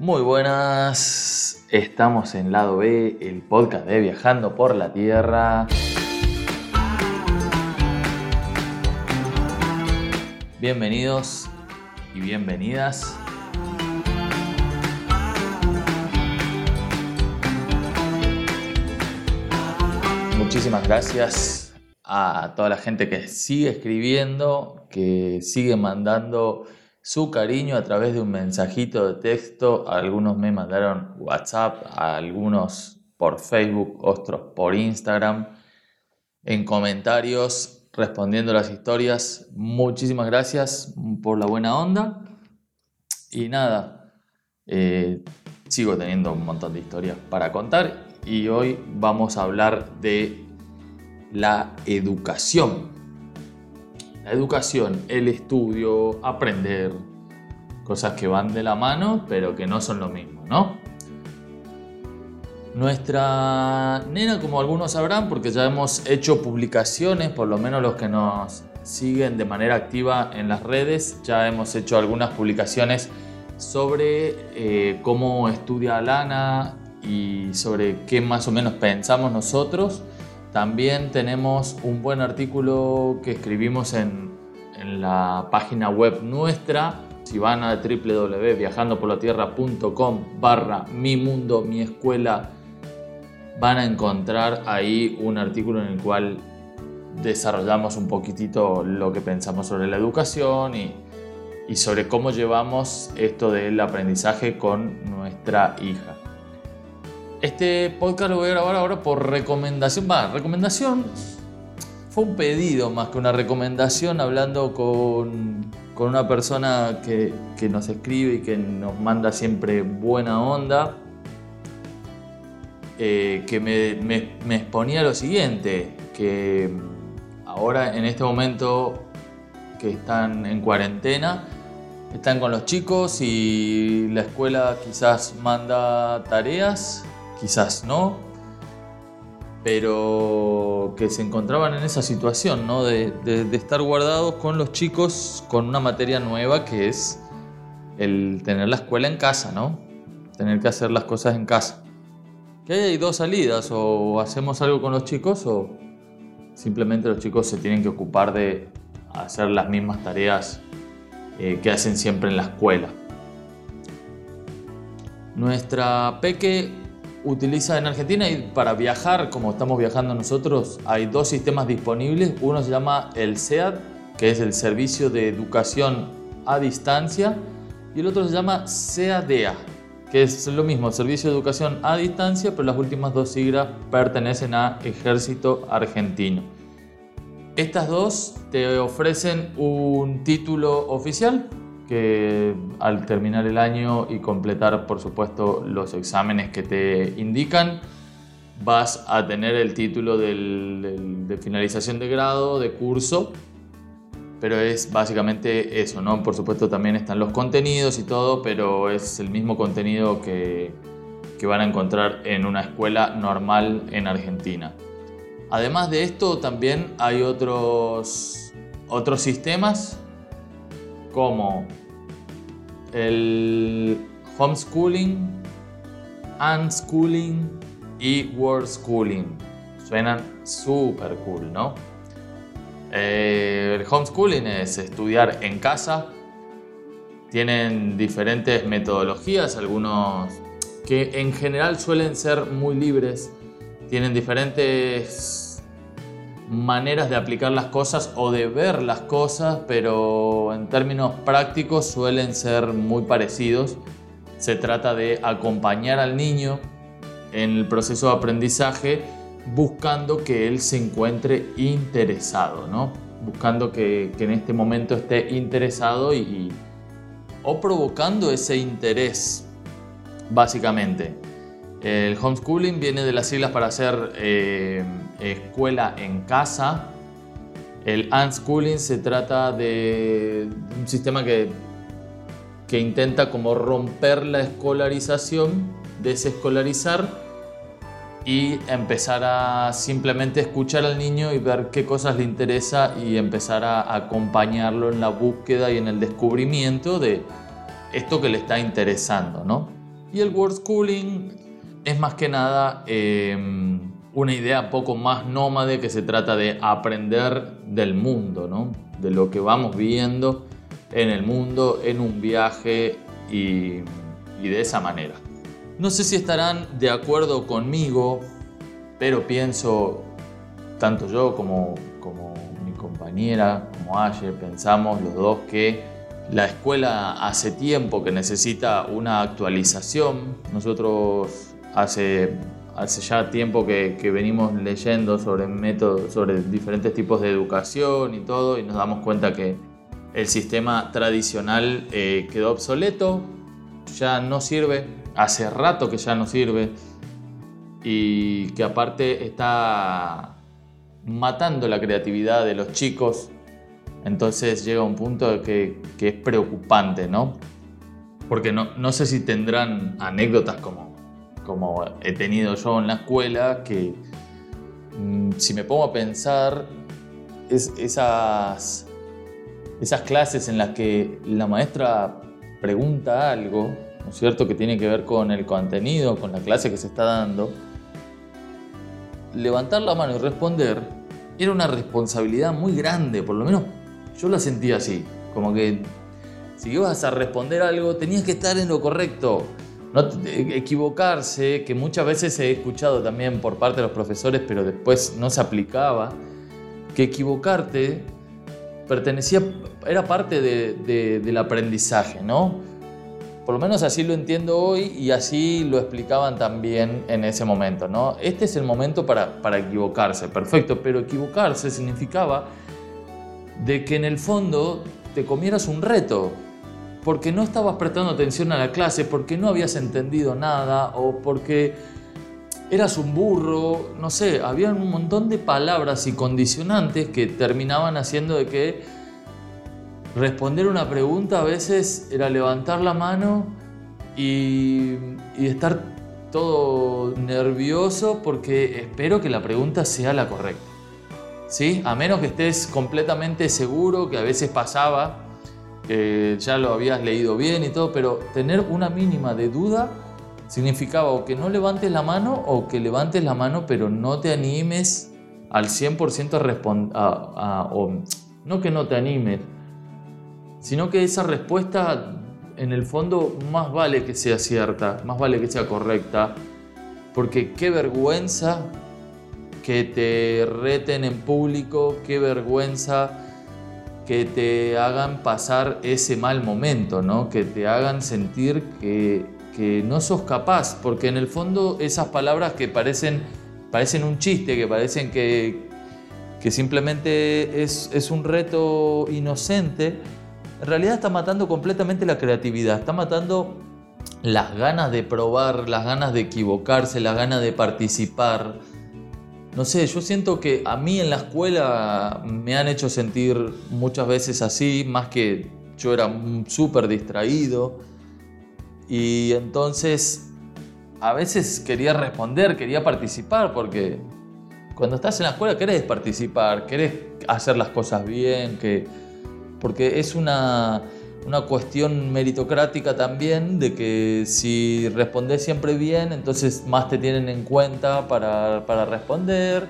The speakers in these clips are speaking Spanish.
Muy buenas, estamos en Lado B, el podcast de Viajando por la Tierra. Bienvenidos y bienvenidas. Muchísimas gracias a toda la gente que sigue escribiendo, que sigue mandando su cariño a través de un mensajito de texto. Algunos me mandaron WhatsApp, algunos por Facebook, otros por Instagram. En comentarios, respondiendo las historias. Muchísimas gracias por la buena onda. Y nada, eh, sigo teniendo un montón de historias para contar y hoy vamos a hablar de la educación educación, el estudio, aprender, cosas que van de la mano, pero que no son lo mismo, ¿no? Nuestra nena, como algunos sabrán, porque ya hemos hecho publicaciones, por lo menos los que nos siguen de manera activa en las redes, ya hemos hecho algunas publicaciones sobre eh, cómo estudia Lana y sobre qué más o menos pensamos nosotros también tenemos un buen artículo que escribimos en, la página web nuestra. Si van a www.viajandoporlatierra.com barra mi mundo, mi escuela, van a encontrar ahí un artículo en el cual desarrollamos un poquitito lo que pensamos sobre la educación y, y sobre cómo llevamos esto del aprendizaje con nuestra hija. Este podcast lo voy a grabar ahora por recomendación. Va, recomendación. Fue un pedido más que una recomendación, hablando con, una persona que, nos escribe y que nos manda siempre buena onda. Eh, que me, me exponía lo siguiente: que ahora en este momento que están en cuarentena, están con los chicos y la escuela quizás manda tareas quizás no, pero que se encontraban en esa situación, ¿no? De, estar guardados con los chicos con una materia nueva que es el tener la escuela en casa, ¿no? Tener que hacer las cosas en casa. Que hay dos salidas, o hacemos algo con los chicos o simplemente los chicos se tienen que ocupar de hacer las mismas tareas eh, que hacen siempre en la escuela. Nuestra peque utiliza en Argentina y para viajar, como estamos viajando nosotros, hay dos sistemas disponibles. Uno se llama el SEAD, que es el Servicio de Educación a Distancia, y el otro se llama SEADEA, que es lo mismo, Servicio de Educación a Distancia, pero las últimas dos siglas pertenecen a Ejército Argentino. Estas dos te ofrecen un título oficial que al terminar el año y completar, por supuesto, los exámenes que te indican, vas a tener el título de finalización de grado, de curso, pero es básicamente eso, ¿no? Por supuesto también están los contenidos y todo, pero es el mismo contenido que, que van a encontrar en una escuela normal en Argentina. Además de esto, también hay otros, otros sistemas como el homeschooling, unschooling y world schooling. Suenan súper cool, ¿no? Eh, el homeschooling es estudiar en casa. Tienen diferentes metodologías, algunos que en general suelen ser muy libres. Tienen diferentes maneras de aplicar las cosas o de ver las cosas, pero en términos prácticos suelen ser muy parecidos. Se trata de acompañar al niño en el proceso de aprendizaje buscando que él se encuentre interesado, ¿no? Buscando que, en este momento esté interesado y, o provocando ese interés, básicamente. El homeschooling viene de las siglas para hacer eh, escuela en casa. El unschooling se trata de un sistema que, que intenta como romper la escolarización, desescolarizar y empezar a simplemente escuchar al niño y ver qué cosas le interesa y empezar a acompañarlo en la búsqueda y en el descubrimiento de esto que le está interesando, ¿no? Y el world schooling es más que nada em, una idea poco más nómade que se trata de aprender del mundo, ¿no? de lo que vamos viendo en el mundo, en un viaje y, de esa manera. No sé si estarán de acuerdo conmigo, pero pienso, tanto yo como, como mi compañera, como Ayer, pensamos los dos que la escuela hace tiempo que necesita una actualización. Nosotros hace, hace ya tiempo que, venimos leyendo sobre métodos, sobre diferentes tipos de educación y todo, y nos damos cuenta que el sistema tradicional eh, quedó obsoleto, ya no sirve, hace rato que ya no sirve, y que aparte está matando la creatividad de los chicos entonces llega un punto que, que es preocupante, ¿no? Porque no, no, sé si tendrán anécdotas como, como he tenido yo en la escuela, que mm, si me pongo a pensar, es, esas, esas clases en las que la maestra pregunta algo, ¿no es cierto?, que tiene que ver con el contenido, con la clase que se está dando, levantar la mano y responder era una responsabilidad muy grande, por lo menos yo la sentía así, como que si ibas a responder algo tenías que estar en lo correcto. No equivocarse, que muchas veces he escuchado también por parte de los profesores, pero después no se aplicaba, que equivocarte pertenecía, era parte del aprendizaje, ¿no? Por lo menos así lo entiendo hoy y así lo explicaban también en ese momento, ¿no? Este es el momento para, para equivocarse, perfecto, pero equivocarse significaba de que en el fondo te comieras un reto, porque no estabas prestando atención a la clase, porque no habías entendido nada o porque eras un burro, no sé, había un montón de palabras y condicionantes que terminaban haciendo de que responder una pregunta a veces era levantar la mano y, estar todo nervioso porque espero que la pregunta sea la correcta. ¿sí? A menos que estés completamente seguro, que a veces pasaba, que ya lo habías leído bien y todo, pero tener una mínima de duda significaba o que no levantes la mano o que levantes la mano pero no te animes al 100% a responder, no que no te animes, sino que esa respuesta en el fondo más vale que sea cierta, más vale que sea correcta, porque qué vergüenza que te reten en público, qué vergüenza que te hagan pasar ese mal momento, ¿no? que te hagan sentir que, que no sos capaz, porque en el fondo esas palabras que parecen, parecen un chiste, que parecen que, que simplemente es, es un reto inocente, en realidad está matando completamente la creatividad, está matando las ganas de probar, las ganas de equivocarse, las ganas de participar, no sé, yo siento que a mí en la escuela me han hecho sentir muchas veces así, más que yo era súper distraído. Y entonces a veces quería responder, quería participar, porque cuando estás en la escuela querés participar, querés hacer las cosas bien, que, porque es una, una cuestión meritocrática también de que si respondes siempre bien, entonces más te tienen en cuenta para, para responder.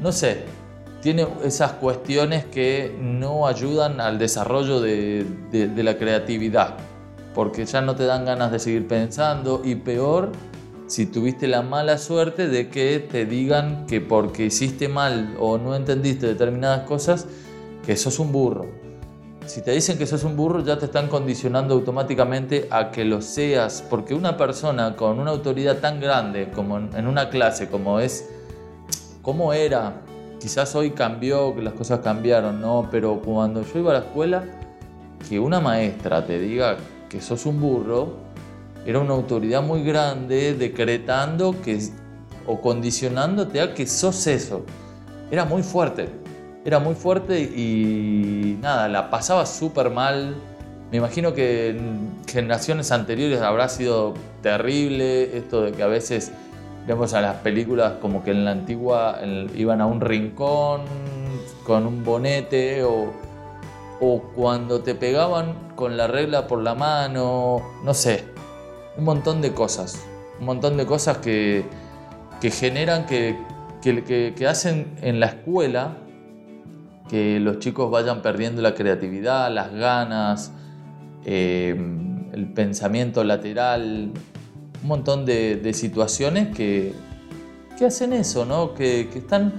No sé, tiene esas cuestiones que no ayudan al desarrollo de, de, la creatividad, porque ya no te dan ganas de seguir pensando y peor si tuviste la mala suerte de que te digan que porque hiciste mal o no entendiste determinadas cosas, que sos un burro si te dicen que sos un burro, ya te están condicionando automáticamente a que lo seas, porque una persona con una autoridad tan grande como en una clase, como es, como era, quizás hoy cambió, que las cosas cambiaron, ¿no? Pero cuando yo iba a la escuela, que una maestra te diga que sos un burro, era una autoridad muy grande decretando que, o condicionándote a que sos eso. Era muy fuerte era muy fuerte y nada, la pasaba súper mal. Me imagino que en generaciones anteriores habrá sido terrible esto de que a veces vemos a las películas como que en la antigua iban a un rincón con un bonete o, o cuando te pegaban con la regla por la mano, no sé. un montón de cosas, un montón de cosas que, que generan, que, que, que, hacen en la escuela que los chicos vayan perdiendo la creatividad, las ganas, eh, el pensamiento lateral, un montón de, de situaciones que, que, hacen eso, ¿no? que, están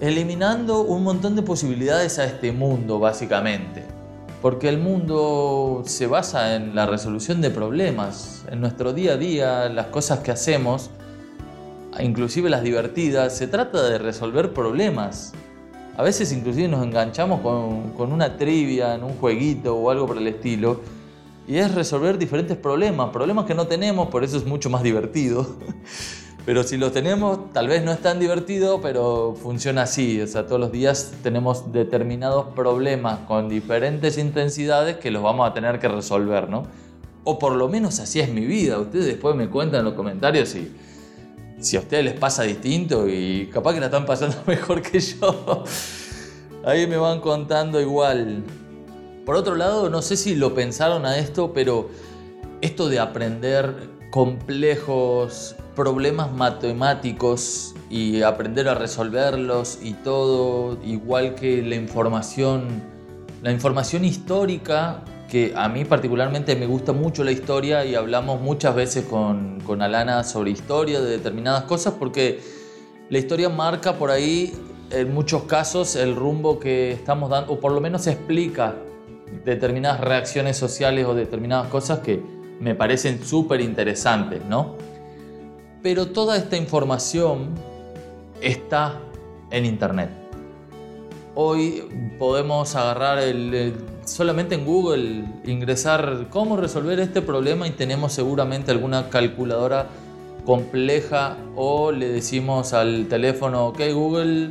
eliminando un montón de posibilidades a este mundo, básicamente. Porque el mundo se basa en la resolución de problemas, en nuestro día a día, las cosas que hacemos, inclusive las divertidas, se trata de resolver problemas. A veces inclusive nos enganchamos con, una trivia, en un jueguito o algo por el estilo, y es resolver diferentes problemas, problemas que no tenemos, por eso es mucho más divertido. Pero si los tenemos, tal vez no es tan divertido, pero funciona así. O sea, todos los días tenemos determinados problemas con diferentes intensidades que los vamos a tener que resolver, ¿no? O por lo menos así es mi vida. Ustedes después me cuentan en los comentarios si, si a ustedes les pasa distinto y capaz que la están pasando mejor que yo. Ahí me van contando igual. Por otro lado, no sé si lo pensaron a esto, pero esto de aprender complejos problemas matemáticos y aprender a resolverlos y todo, igual que la información, la información histórica, a mí particularmente me gusta mucho la historia y hablamos muchas veces con, con Alana sobre historia de determinadas cosas porque la historia marca por ahí en muchos casos el rumbo que estamos dando, o por lo menos explica determinadas reacciones sociales o determinadas cosas que me parecen súper interesantes, ¿no? pero toda esta información está en Internet. Hoy podemos agarrar solamente en Google, ingresar cómo resolver este problema y tenemos seguramente alguna calculadora compleja o le decimos al teléfono, ok Google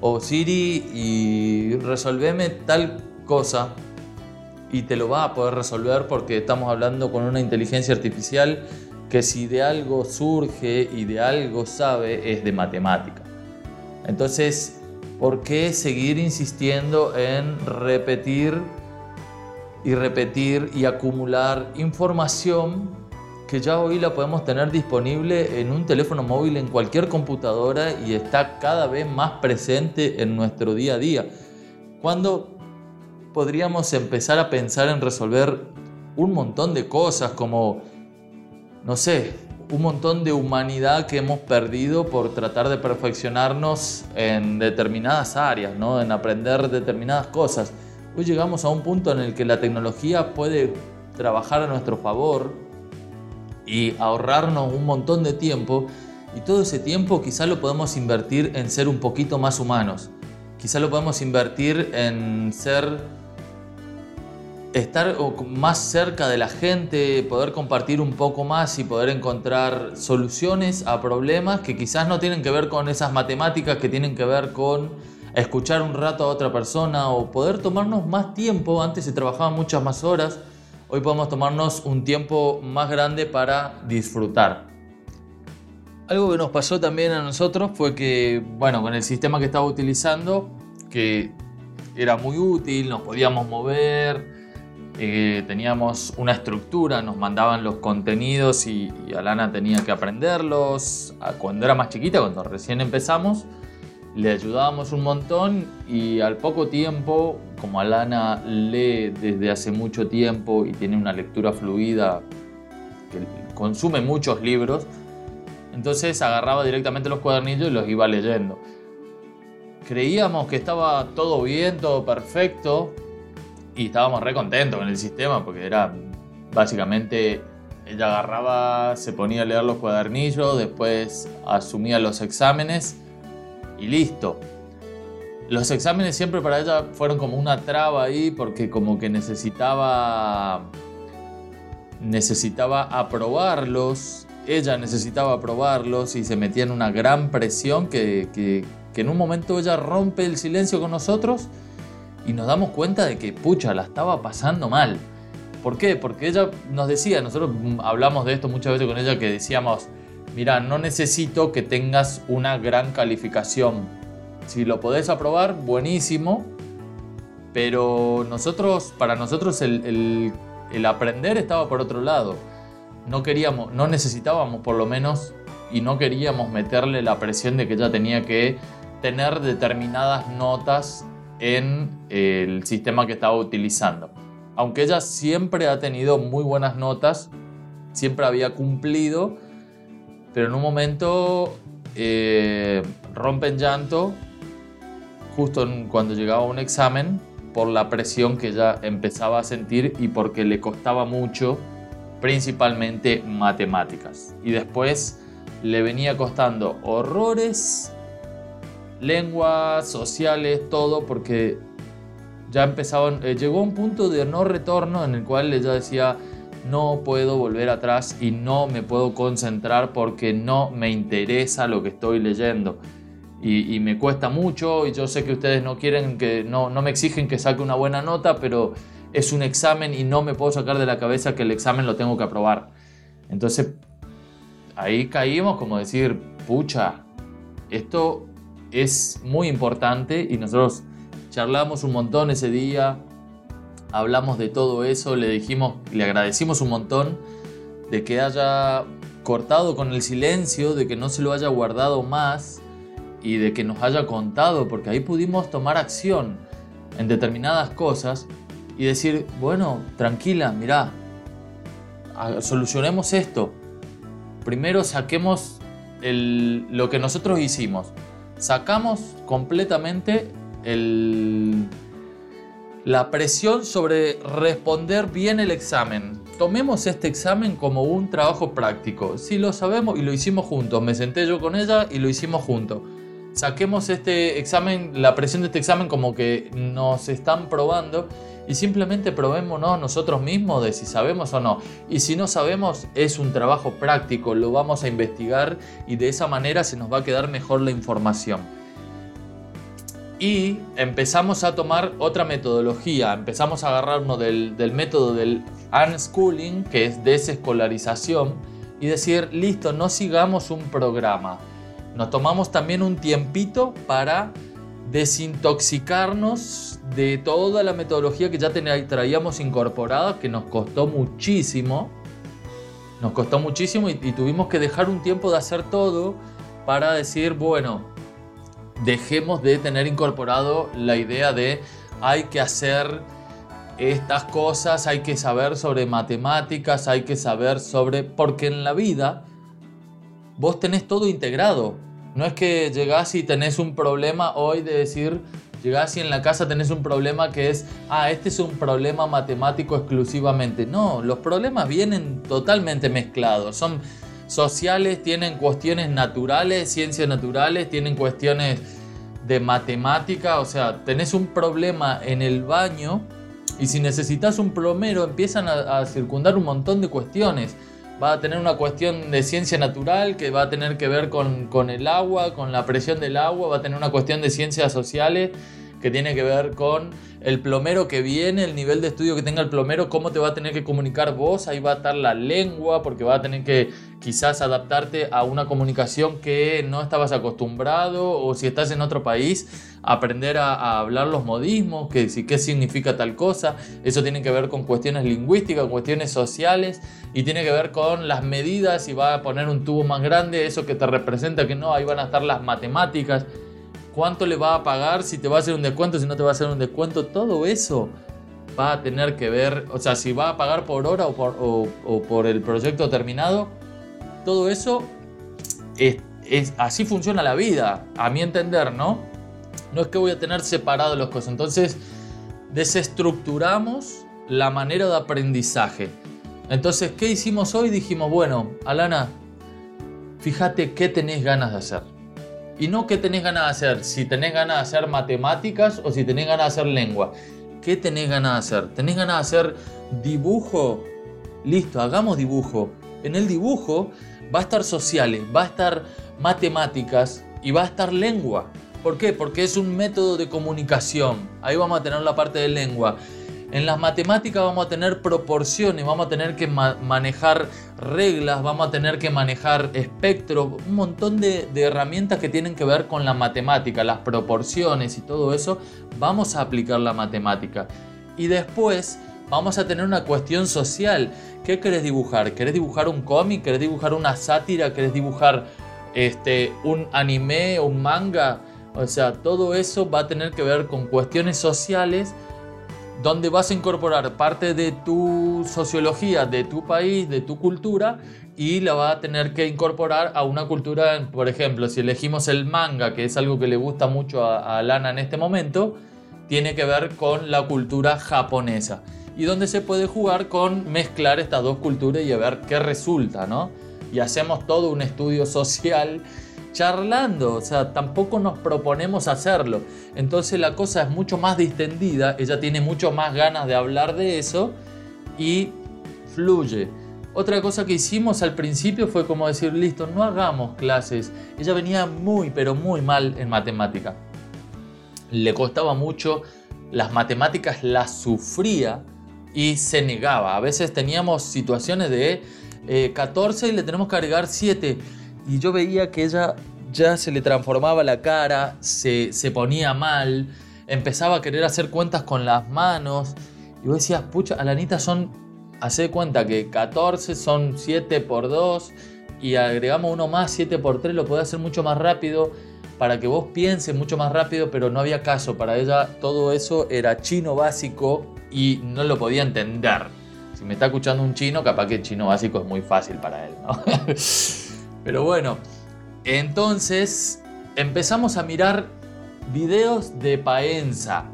o Siri y resolveme tal cosa y te lo va a poder resolver porque estamos hablando con una inteligencia artificial que si de algo surge y de algo sabe es de matemática. Entonces, ¿por qué seguir insistiendo en repetir y repetir y acumular información que ya hoy la podemos tener disponible en un teléfono móvil, en cualquier computadora y está cada vez más presente en nuestro día a día? ¿Cuándo podríamos empezar a pensar en resolver un montón de cosas como no sé, un montón de humanidad que hemos perdido por tratar de perfeccionarnos en determinadas áreas, ¿no? en aprender determinadas cosas. Hoy llegamos a un punto en el que la tecnología puede trabajar a nuestro favor y ahorrarnos un montón de tiempo y todo ese tiempo quizá lo podemos invertir en ser un poquito más humanos. Quizá lo podemos invertir en ser estar más cerca de la gente, poder compartir un poco más y poder encontrar soluciones a problemas que quizás no tienen que ver con esas matemáticas, que tienen que ver con escuchar un rato a otra persona o poder tomarnos más tiempo. Antes se trabajaban muchas más horas, hoy podemos tomarnos un tiempo más grande para disfrutar. Algo que nos pasó también a nosotros fue que, bueno, con el sistema que estaba utilizando, que era muy útil, nos podíamos mover, eh, teníamos una estructura, nos mandaban los contenidos y, Alana tenía que aprenderlos. Cuando era más chiquita, cuando recién empezamos, le ayudábamos un montón y al poco tiempo, como Alana lee desde hace mucho tiempo y tiene una lectura fluida, que consume muchos libros, entonces agarraba directamente los cuadernillos y los iba leyendo. Creíamos que estaba todo bien, todo perfecto, y estábamos re contentos con el sistema porque era básicamente ella agarraba, se ponía a leer los cuadernillos, después asumía los exámenes y listo. Los exámenes siempre para ella fueron como una traba ahí porque como que necesitaba necesitaba aprobarlos, ella necesitaba aprobarlos y se metía en una gran presión que, que, que en un momento ella rompe el silencio con nosotros y nos damos cuenta de que, pucha, la estaba pasando mal. ¿Por qué? Porque ella nos decía, nosotros hablamos de esto muchas veces con ella, que decíamos, mira, no necesito que tengas una gran calificación. Si lo podés aprobar, buenísimo, pero nosotros, para nosotros el, el, el aprender estaba por otro lado. no queríamos, no necesitábamos por lo menos y no queríamos meterle la presión de que ella tenía que tener determinadas notas en el sistema que estaba utilizando. Aunque ella siempre ha tenido muy buenas notas, siempre había cumplido, pero en un momento eh, rompe en llanto justo cuando llegaba un examen por la presión que ella empezaba a sentir y porque le costaba mucho, principalmente matemáticas. Y después le venía costando horrores, lenguas, sociales, todo, porque ya empezaban, eh, llegó un punto de no retorno en el cual ella decía, no puedo volver atrás y no me puedo concentrar porque no me interesa lo que estoy leyendo. Y, me cuesta mucho y yo sé que ustedes no quieren que, no, no me exigen que saque una buena nota, pero es un examen y no me puedo sacar de la cabeza que el examen lo tengo que aprobar. Entonces ahí caímos como decir, pucha, esto es muy importante y nosotros charlamos un montón ese día, hablamos de todo eso, le dijimos, le agradecimos un montón de que haya cortado con el silencio, de que no se lo haya guardado más y de que nos haya contado, porque ahí pudimos tomar acción en determinadas cosas y decir, bueno, tranquila, mirá, solucionemos esto primero saquemos lo que nosotros hicimos. Sacamos completamente la presión sobre responder bien el examen. Tomemos este examen como un trabajo práctico. Si lo sabemos y lo hicimos juntos, me senté yo con ella y lo hicimos juntos. Saquemos este examen, la presión de este examen como que nos están probando y simplemente probémonos nosotros mismos de si sabemos o no. Y si no sabemos, es un trabajo práctico, lo vamos a investigar y de esa manera se nos va a quedar mejor la información. Y empezamos a tomar otra metodología, empezamos a agarrarnos del, del método del unschooling, que es desescolarización, y decir, listo, no sigamos un programa. Nos tomamos también un tiempito para desintoxicarnos de toda la metodología que ya traíamos incorporada, que nos costó muchísimo. Nos costó muchísimo y, tuvimos que dejar un tiempo de hacer todo para decir, bueno, dejemos de tener incorporado la idea de hay que hacer estas cosas, hay que saber sobre matemáticas, hay que saber sobre... Porque en la vida vos tenés todo integrado. No es que llegás y tenés un problema hoy de decir, llegás y en la casa tenés un problema que es, ah, este es un problema matemático exclusivamente. No, los problemas vienen totalmente mezclados. Son sociales, tienen cuestiones naturales, ciencias naturales, tienen cuestiones de matemática. O sea, tenés un problema en el baño y si necesitas un plomero empiezan a, a circundar un montón de cuestiones va a tener una cuestión de ciencia natural que va a tener que ver con, el agua, con la presión del agua, va a tener una cuestión de ciencias sociales que tiene que ver con el plomero que viene, el nivel de estudio que tenga el plomero, cómo te va a tener que comunicar vos, ahí va a estar la lengua, porque va a tener que quizás adaptarte a una comunicación que no estabas acostumbrado, o si estás en otro país, aprender a, hablar los modismos, que si qué significa tal cosa, eso tiene que ver con cuestiones lingüísticas, cuestiones sociales, y tiene que ver con las medidas, si va a poner un tubo más grande, eso que te representa que no, ahí van a estar las matemáticas, cuánto le va a pagar, si te va a hacer un descuento, si no te va a hacer un descuento, todo eso va a tener que ver, o sea, si va a pagar por hora o por, el proyecto terminado, todo eso es, es, así funciona la vida, a mi entender, ¿no? No es que voy a tener separados los cosas. Entonces, desestructuramos la manera de aprendizaje. Entonces, ¿qué hicimos hoy? Dijimos, bueno, Alana, fíjate qué tenés ganas de hacer. Y no qué tenés ganas de hacer, si tenés ganas de hacer matemáticas o si tenés ganas de hacer lengua. ¿Qué tenés ganas de hacer? ¿Tenés ganas de hacer dibujo? Listo, hagamos dibujo. En el dibujo va a estar sociales, va a estar matemáticas y va a estar lengua. ¿Por qué? Porque es un método de comunicación. Ahí vamos a tener la parte de lengua. En las matemáticas vamos a tener proporciones, vamos a tener que manejar reglas, vamos a tener que manejar espectro, un montón de, herramientas que tienen que ver con la matemática, las proporciones y todo eso. Vamos a aplicar la matemática. Y después vamos a tener una cuestión social. ¿Qué querés dibujar? ¿Querés dibujar un cómic? ¿Querés dibujar una sátira? ¿Querés dibujar este, un anime, un manga? O sea, todo eso va a tener que ver con cuestiones sociales donde vas a incorporar parte de tu sociología, de tu país, de tu cultura y la va a tener que incorporar a una cultura, por ejemplo, si elegimos el manga, que es algo que le gusta mucho a, Lana en este momento, tiene que ver con la cultura japonesa y donde se puede jugar con mezclar estas dos culturas y a ver qué resulta, ¿no? Y hacemos todo un estudio social charlando, o sea, tampoco nos proponemos hacerlo. Entonces la cosa es mucho más distendida, ella tiene mucho más ganas de hablar de eso y fluye. Otra cosa que hicimos al principio fue como decir, listo, no hagamos clases. Ella venía muy, pero muy mal en matemática. Le costaba mucho, las matemáticas las sufría y se negaba. A veces teníamos situaciones de 14 eh, y le tenemos que agregar 7. Y yo veía que ella ya se le transformaba la cara, se, se ponía mal, empezaba a querer hacer cuentas con las manos. Y vos decías, pucha, Alanita son, hace cuenta que 14 son 7 por 2 y agregamos uno más, 7 por 3, lo podés hacer mucho más rápido para que vos pienses mucho más rápido, pero no había caso. Para ella todo eso era chino básico y no lo podía entender. Si me está escuchando un chino, capaz que chino básico es muy fácil para él, ¿no? Pero bueno, entonces empezamos a mirar videos de Paenza.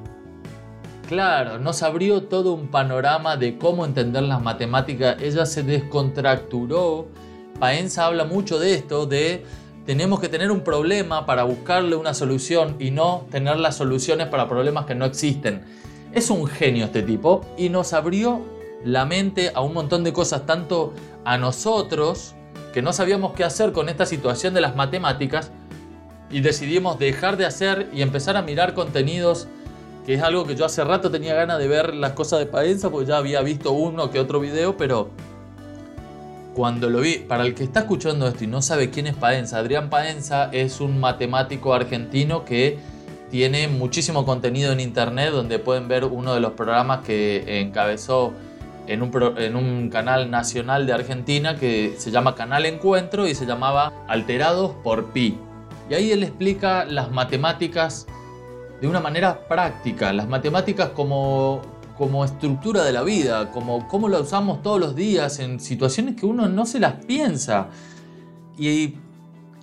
Claro, nos abrió todo un panorama de cómo entender las matemáticas. Ella se descontracturó. Paenza habla mucho de esto, de tenemos que tener un problema para buscarle una solución y no tener las soluciones para problemas que no existen. Es un genio este tipo y nos abrió la mente a un montón de cosas, tanto a nosotros, que no sabíamos qué hacer con esta situación de las matemáticas, y decidimos dejar de hacer y empezar a mirar contenidos, que es algo que yo hace rato tenía ganas de ver las cosas de Paenza, porque ya había visto uno que otro video, pero cuando lo vi, para el que está escuchando esto y no sabe quién es Paenza, Adrián Paenza es un matemático argentino que tiene muchísimo contenido en internet donde pueden ver uno de los programas que encabezó en un, en un, canal nacional de Argentina que se llama Canal Encuentro y se llamaba Alterados por Pi. Y ahí él explica las matemáticas de una manera práctica, las matemáticas como, como estructura de la vida, como cómo la usamos todos los días en situaciones que uno no se las piensa. Y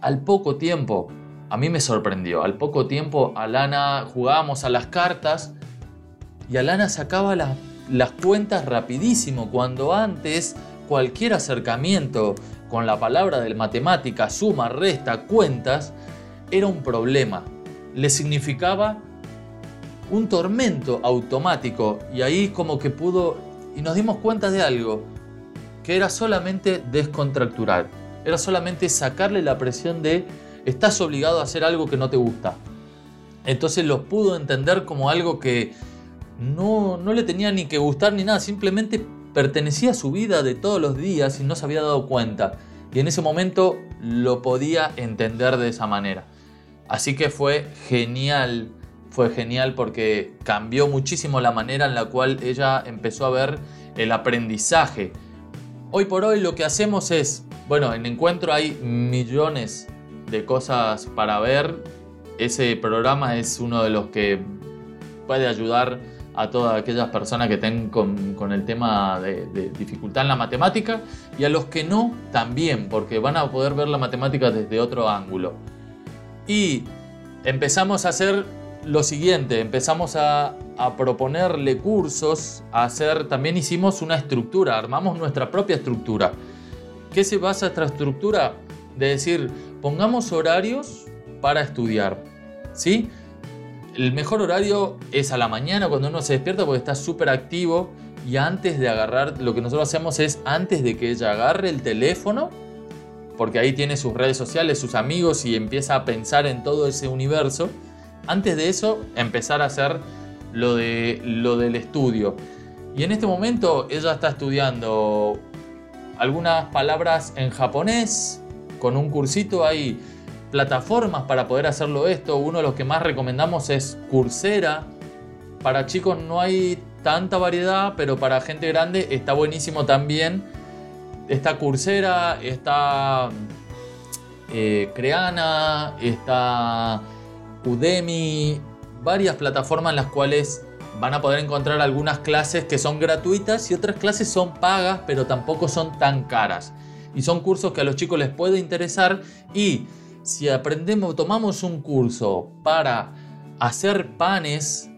al poco tiempo a mí me sorprendió. Al poco tiempo, Alana jugábamos a las cartas y Alana sacaba las cuentas rapidísimo, cuando antes cualquier acercamiento con la palabra de matemática, suma, resta, cuentas, era un problema. Le significaba un tormento automático y ahí como que pudo y nos dimos cuenta de algo, que era solamente descontracturar, era solamente sacarle la presión de estás obligado a hacer algo que no te gusta. Entonces los pudo entender como algo que no, no le tenía ni que gustar ni nada, simplemente pertenecía a su vida de todos los días y no se había dado cuenta. Y en ese momento lo podía entender de esa manera. Así que fue genial, fue genial porque cambió muchísimo la manera en la cual ella empezó a ver el aprendizaje. Hoy por hoy lo que hacemos es, bueno, en encuentro hay millones de cosas para ver, ese programa es uno de los que puede ayudar a todas aquellas personas que estén con, el tema de, de, dificultad en la matemática y a los que no también, porque van a poder ver la matemática desde otro ángulo. Y empezamos a hacer lo siguiente, empezamos a, a proponerle cursos, a hacer, también hicimos una estructura, armamos nuestra propia estructura. ¿Qué se basa esta estructura? De decir, pongamos horarios para estudiar, ¿sí? El mejor horario es a la mañana cuando uno se despierta porque está súper activo y antes de agarrar, lo que nosotros hacemos es antes de que ella agarre el teléfono, porque ahí tiene sus redes sociales, sus amigos y empieza a pensar en todo ese universo, antes de eso empezar a hacer lo, de, lo del estudio. Y en este momento ella está estudiando algunas palabras en japonés, con un cursito hay plataformas para poder hacerlo esto. Uno de los que más recomendamos es Coursera. Para chicos no hay tanta variedad, pero para gente grande está buenísimo también. Está Coursera, está eh, Creana, está Udemy, varias plataformas en las cuales van a poder encontrar algunas clases que son gratuitas y otras clases son pagas, pero tampoco son tan caras. Y son cursos que a los chicos les puede interesar y si aprendemos, tomamos un curso para hacer panes,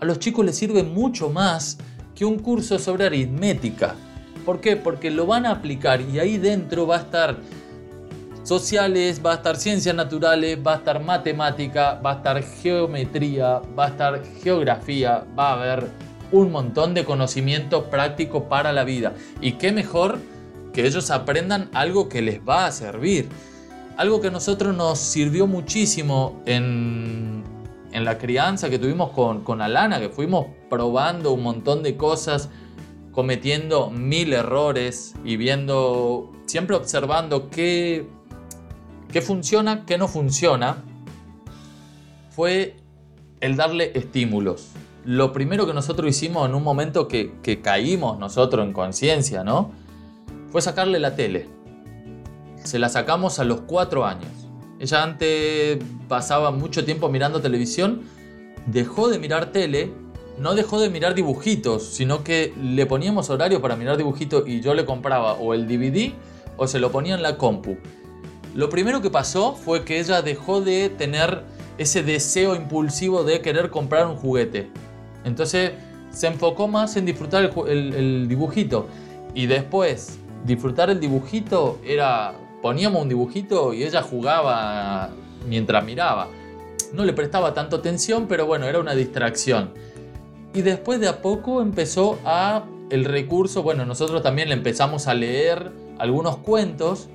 a los chicos les sirve mucho más que un curso sobre aritmética. ¿Por qué? Porque lo van a aplicar y ahí dentro va a estar sociales, va a estar ciencias naturales, va a estar matemática, va a estar geometría, va a estar geografía, va a haber un montón de conocimiento práctico para la vida. Y qué mejor que ellos aprendan algo que les va a servir. Algo que a nosotros nos sirvió muchísimo en, en la crianza que tuvimos con, con Alana, que fuimos probando un montón de cosas, cometiendo mil errores y viendo, siempre observando qué ¿Qué funciona? ¿Qué no funciona? Fue el darle estímulos. Lo primero que nosotros hicimos en un momento que, caímos nosotros en conciencia, ¿no? Fue sacarle la tele. Se la sacamos a los cuatro años. Ella antes pasaba mucho tiempo mirando televisión, dejó de mirar tele, no dejó de mirar dibujitos, sino que le poníamos horario para mirar dibujitos y yo le compraba o el DVD o se lo ponía en la compu. Lo primero que pasó fue que ella dejó de tener ese deseo impulsivo de querer comprar un juguete. Entonces se enfocó más en disfrutar el, dibujito. Y después, disfrutar el dibujito era, poníamos un dibujito y ella jugaba mientras miraba. No le prestaba tanto atención, pero bueno, era una distracción. Y después de a poco empezó a el recurso, bueno, nosotros también le empezamos a leer algunos cuentos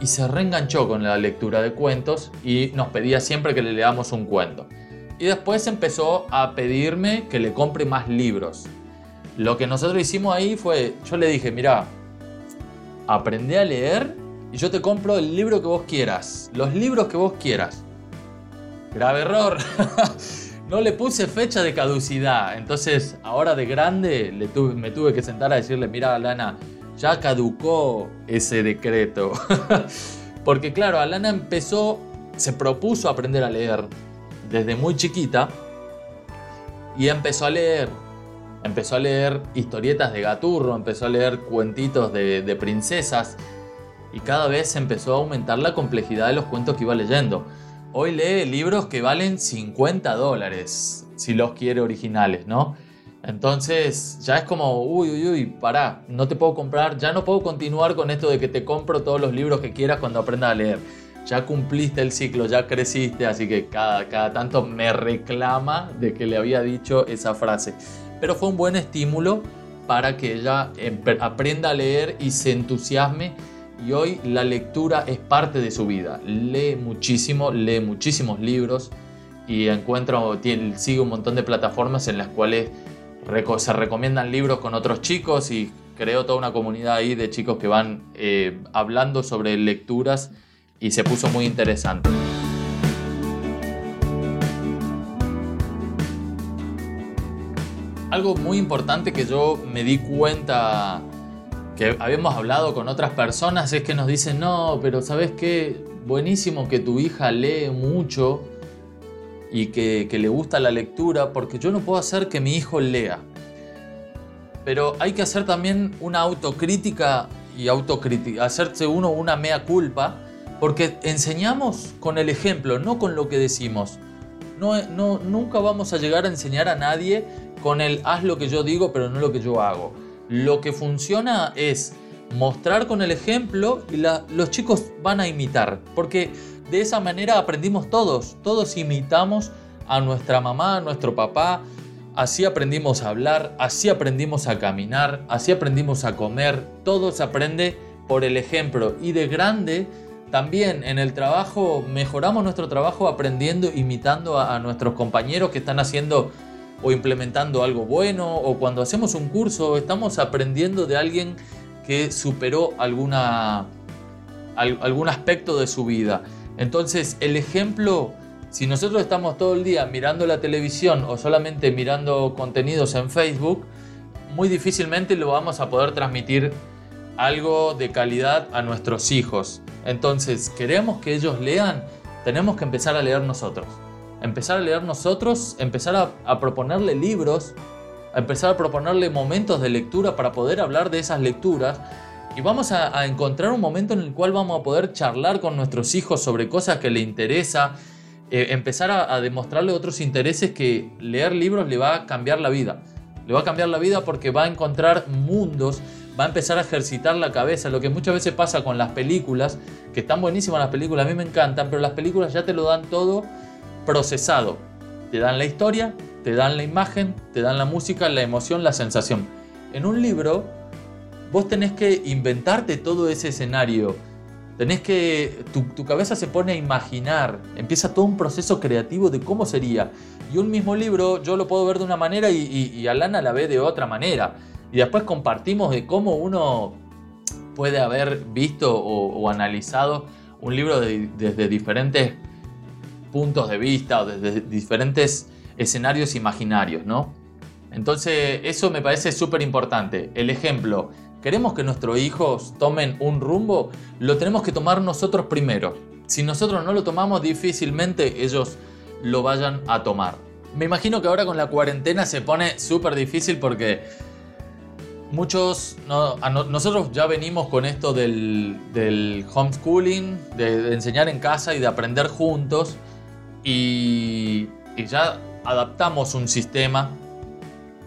y se reenganchó con la lectura de cuentos y nos pedía siempre que le leamos un cuento. Y después empezó a pedirme que le compre más libros. Lo que nosotros hicimos ahí fue, yo le dije, mira, aprende a leer y yo te compro el libro que vos quieras, los libros que vos quieras. Grave error. no le puse fecha de caducidad. Entonces, ahora de grande le me tuve que sentar a decirle, mira, Lana, ya caducó ese decreto. Porque claro, Alana empezó, se propuso aprender a leer desde muy chiquita y empezó a leer. Empezó a leer historietas de Gaturro, empezó a leer cuentitos de princesas y cada vez empezó a aumentar la complejidad de los cuentos que iba leyendo. Hoy lee libros que valen 50 dólares, si los quiere originales, ¿no? Entonces ya es como, uy, uy, uy, pará, no te puedo comprar, ya no puedo continuar con esto de que te compro todos los libros que quieras cuando aprendas a leer. Ya cumpliste el ciclo, ya creciste, así que cada, cada tanto me reclama de que le había dicho esa frase. Pero fue un buen estímulo para que ella aprenda a leer y se entusiasme. Y hoy la lectura es parte de su vida. Lee muchísimo, lee muchísimos libros y encuentra, sigue un montón de plataformas en las cuales se recomiendan libros con otros chicos y creo toda una comunidad ahí de chicos que van eh, hablando sobre lecturas y se puso muy interesante. Algo muy importante que yo me di cuenta que habíamos hablado con otras personas es que nos dicen, no, pero sabes qué, buenísimo que tu hija lee mucho, y que, le gusta la lectura, porque yo no puedo hacer que mi hijo lea. Pero hay que hacer también una autocrítica y autocrítica, hacerse uno una mea culpa, porque enseñamos con el ejemplo, no con lo que decimos. No, no, nunca vamos a llegar a enseñar a nadie con el haz lo que yo digo, pero no lo que yo hago. Lo que funciona es mostrar con el ejemplo y los chicos van a imitar, porque de esa manera aprendimos todos, todos imitamos a nuestra mamá, a nuestro papá, así aprendimos a hablar, así aprendimos a caminar, así aprendimos a comer, todo se aprende por el ejemplo. Y de grande también en el trabajo mejoramos nuestro trabajo aprendiendo, imitando a, a nuestros compañeros que están haciendo o implementando algo bueno o cuando hacemos un curso estamos aprendiendo de alguien que superó alguna, algún aspecto de su vida. Entonces, el ejemplo, si nosotros estamos todo el día mirando la televisión o solamente mirando contenidos en Facebook, muy difícilmente lo vamos a poder transmitir algo de calidad a nuestros hijos. Entonces, queremos que ellos lean, tenemos que empezar a leer nosotros. Empezar a leer nosotros, empezar a, proponerle libros, a empezar a proponerle momentos de lectura para poder hablar de esas lecturas. Y vamos a, encontrar un momento en el cual vamos a poder charlar con nuestros hijos sobre cosas que le interesa, eh, empezar a, a demostrarle otros intereses que leer libros le va a cambiar la vida. Le va a cambiar la vida porque va a encontrar mundos, va a empezar a ejercitar la cabeza, lo que muchas veces pasa con las películas, que están buenísimas las películas, a mí me encantan, pero las películas ya te lo dan todo procesado. Te dan la historia, te dan la imagen, te dan la música, la emoción, la sensación. En un libro, vos tenés que inventarte todo ese escenario. Tenés que. Tu, cabeza se pone a imaginar. Empieza todo un proceso creativo de cómo sería. Y un mismo libro yo lo puedo ver de una manera y, Alana la ve de otra manera. Y después compartimos de cómo uno puede haber visto o, analizado un libro desde diferentes puntos de vista o desde diferentes escenarios imaginarios, ¿no? Entonces eso me parece súper importante. El ejemplo, queremos que nuestros hijos tomen un rumbo, lo tenemos que tomar nosotros primero. Si nosotros no lo tomamos, difícilmente ellos lo vayan a tomar. Me imagino que ahora con la cuarentena se pone súper difícil porque muchos, nosotros ya venimos con esto del, homeschooling, de, enseñar en casa y de aprender juntos y, ya adaptamos un sistema.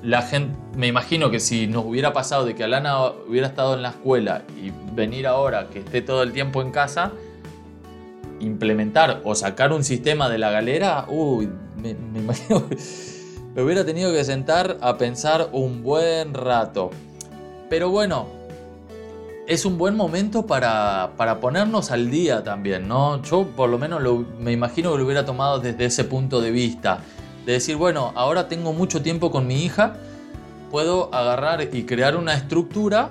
La gente, me imagino que si nos hubiera pasado de que Alana hubiera estado en la escuela y venir ahora que esté todo el tiempo en casa, implementar o sacar un sistema de la galera, uy, me, imagino me hubiera tenido que sentar a pensar un buen rato. Pero bueno, es un buen momento para, ponernos al día también, ¿no? Yo por lo menos me imagino que lo hubiera tomado desde ese punto de vista. De decir, bueno, ahora tengo mucho tiempo con mi hija, puedo agarrar y crear una estructura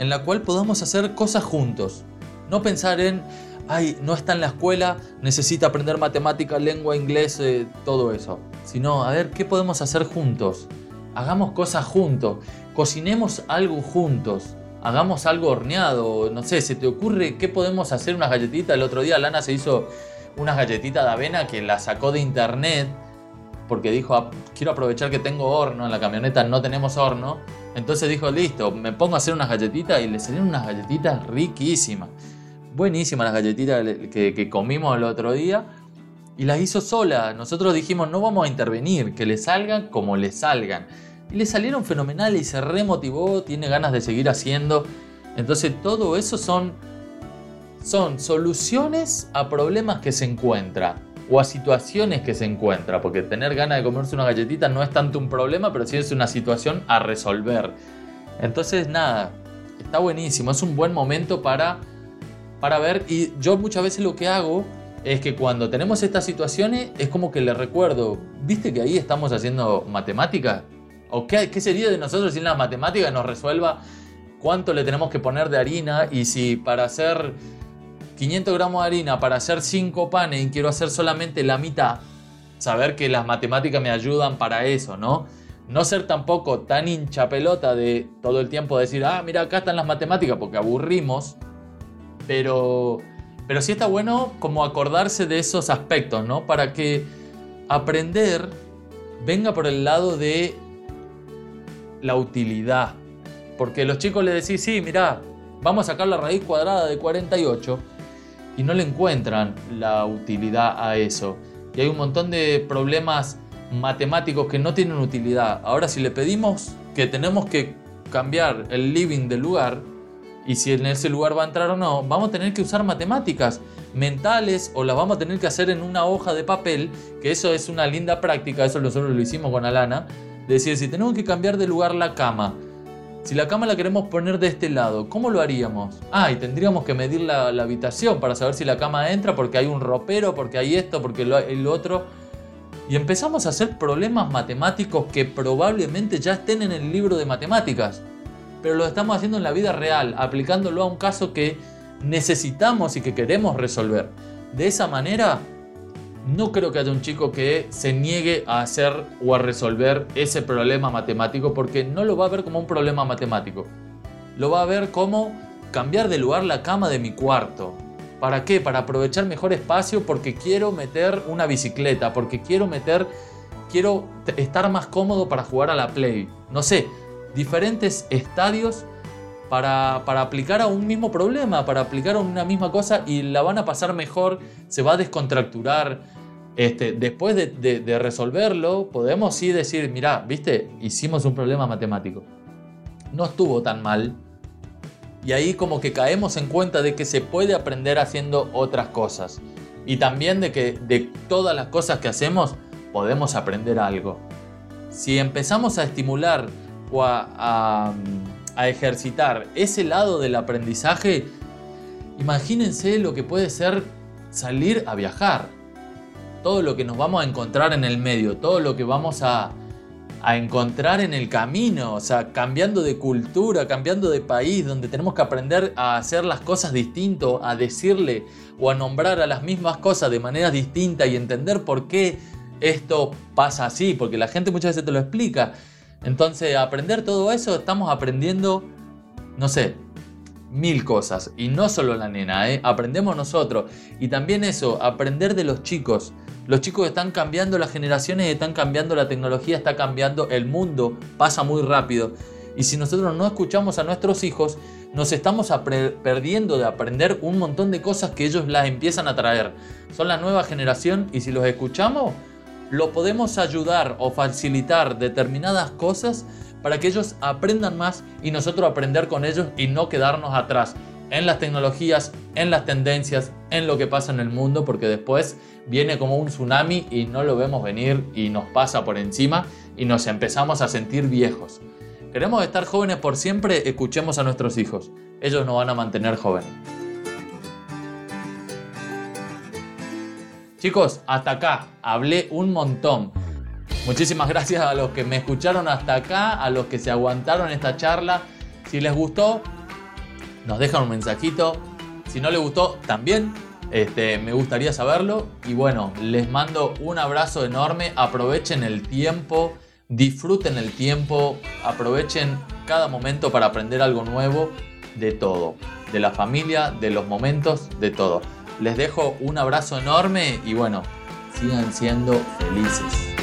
en la cual podamos hacer cosas juntos. No pensar en, ay, no está en la escuela, necesita aprender matemática, lengua, inglés, eh, todo eso. Sino, a ver, ¿qué podemos hacer juntos? Hagamos cosas juntos, cocinemos algo juntos, hagamos algo horneado, no sé, ¿se te ocurre qué podemos hacer unas galletitas? El otro día Lana se hizo unas galletitas de avena que la sacó de internet porque dijo, ah, quiero aprovechar que tengo horno, en la camioneta no tenemos horno. Entonces dijo, listo, me pongo a hacer unas galletitas y le salieron unas galletitas riquísimas buenísimas las galletitas que, comimos el otro día y las hizo sola. Nosotros dijimos, no vamos a intervenir, que le salgan como le salgan. Y le salieron fenomenales y se remotivó, tiene ganas de seguir haciendo. Entonces todo eso son, son soluciones a problemas que se encuentra o a situaciones que se encuentra, porque tener ganas de comerse una galletita no es tanto un problema, pero sí es una situación a resolver. Entonces nada, está buenísimo, es un buen momento para para ver. Y yo muchas veces lo que hago es que cuando tenemos estas situaciones es como que le recuerdo, ¿viste que ahí estamos haciendo matemática? ¿O qué, qué sería de nosotros si en la matemática nos resuelva cuánto le tenemos que poner de harina y si para hacer 500 gramos de harina, para hacer 5 panes y quiero hacer solamente la mitad, saber que las matemáticas me ayudan para eso, ¿no? No ser tampoco tan hincha pelota de todo el tiempo decir, ah, mira, acá están las matemáticas, porque aburrimos, pero, pero sí está bueno como acordarse de esos aspectos, ¿no? Para que aprender venga por el lado de la utilidad. Porque los chicos le decís, sí, mira, vamos a sacar la raíz cuadrada de 48 y no le encuentran la utilidad a eso. Y hay un montón de problemas matemáticos que no tienen utilidad. Ahora si le pedimos que tenemos que cambiar el living del lugar, y si en ese lugar va a entrar o no, vamos a tener que usar matemáticas mentales o las vamos a tener que hacer en una hoja de papel, que eso es una linda práctica, eso nosotros lo hicimos con Alana, de decir, si tenemos que cambiar de lugar la cama, si la cama la queremos poner de este lado, ¿cómo lo haríamos? Ah, y tendríamos que medir la, habitación para saber si la cama entra porque hay un ropero, porque hay esto, porque el otro. Y empezamos a hacer problemas matemáticos que probablemente ya estén en el libro de matemáticas pero lo estamos haciendo en la vida real, aplicándolo a un caso que necesitamos y que queremos resolver. De esa manera, no creo que haya un chico que se niegue a hacer o a resolver ese problema matemático porque no lo va a ver como un problema matemático. Lo va a ver como cambiar de lugar la cama de mi cuarto. ¿Para qué? Para aprovechar mejor espacio porque quiero meter una bicicleta, porque quiero meter, quiero estar más cómodo para jugar a la Play. No sé, diferentes estadios para, aplicar a un mismo problema, para aplicar a una misma cosa y la van a pasar mejor, se va a descontracturar. Este, después de, resolverlo, podemos sí decir, mira, viste, hicimos un problema matemático. No estuvo tan mal. Y ahí como que caemos en cuenta de que se puede aprender haciendo otras cosas. Y también de que de todas las cosas que hacemos podemos aprender algo. Si empezamos a estimular o a a ejercitar ese lado del aprendizaje, imagínense lo que puede ser salir a viajar. Todo lo que nos vamos a encontrar en el medio, todo lo que vamos a, a encontrar en el camino, o sea, cambiando de cultura, cambiando de país, donde tenemos que aprender a hacer las cosas distinto, a decirle o a nombrar a las mismas cosas de manera distinta y entender por qué esto pasa así, porque la gente muchas veces te lo explica entonces, aprender todo eso, estamos aprendiendo, no sé, mil cosas. Y no solo la nena, ¿eh? aprendemos nosotros. Y también eso, aprender de los chicos. Los chicos están cambiando, las generaciones están cambiando, la tecnología está cambiando, el mundo pasa muy rápido. Y si nosotros no escuchamos a nuestros hijos, nos estamos perdiendo de aprender un montón de cosas que ellos las empiezan a traer. Son la nueva generación y si los escuchamos, lo podemos ayudar o facilitar determinadas cosas para que ellos aprendan más y nosotros aprender con ellos y no quedarnos atrás en las tecnologías, en las tendencias, en lo que pasa en el mundo, porque después viene como un tsunami y no lo vemos venir y nos pasa por encima y nos empezamos a sentir viejos. Queremos estar jóvenes por siempre, escuchemos a nuestros hijos. Ellos nos van a mantener jóvenes. Chicos, hasta acá hablé un montón. Muchísimas gracias a los que me escucharon hasta acá, a los que se aguantaron esta charla. Si les gustó, nos dejan un mensajito. Si no les gustó, también este, me gustaría saberlo. Y bueno, les mando un abrazo enorme. Aprovechen el tiempo, disfruten el tiempo, aprovechen cada momento para aprender algo nuevo de todo. De la familia, de los momentos, de todo. Les dejo un abrazo enorme y bueno, sigan siendo felices.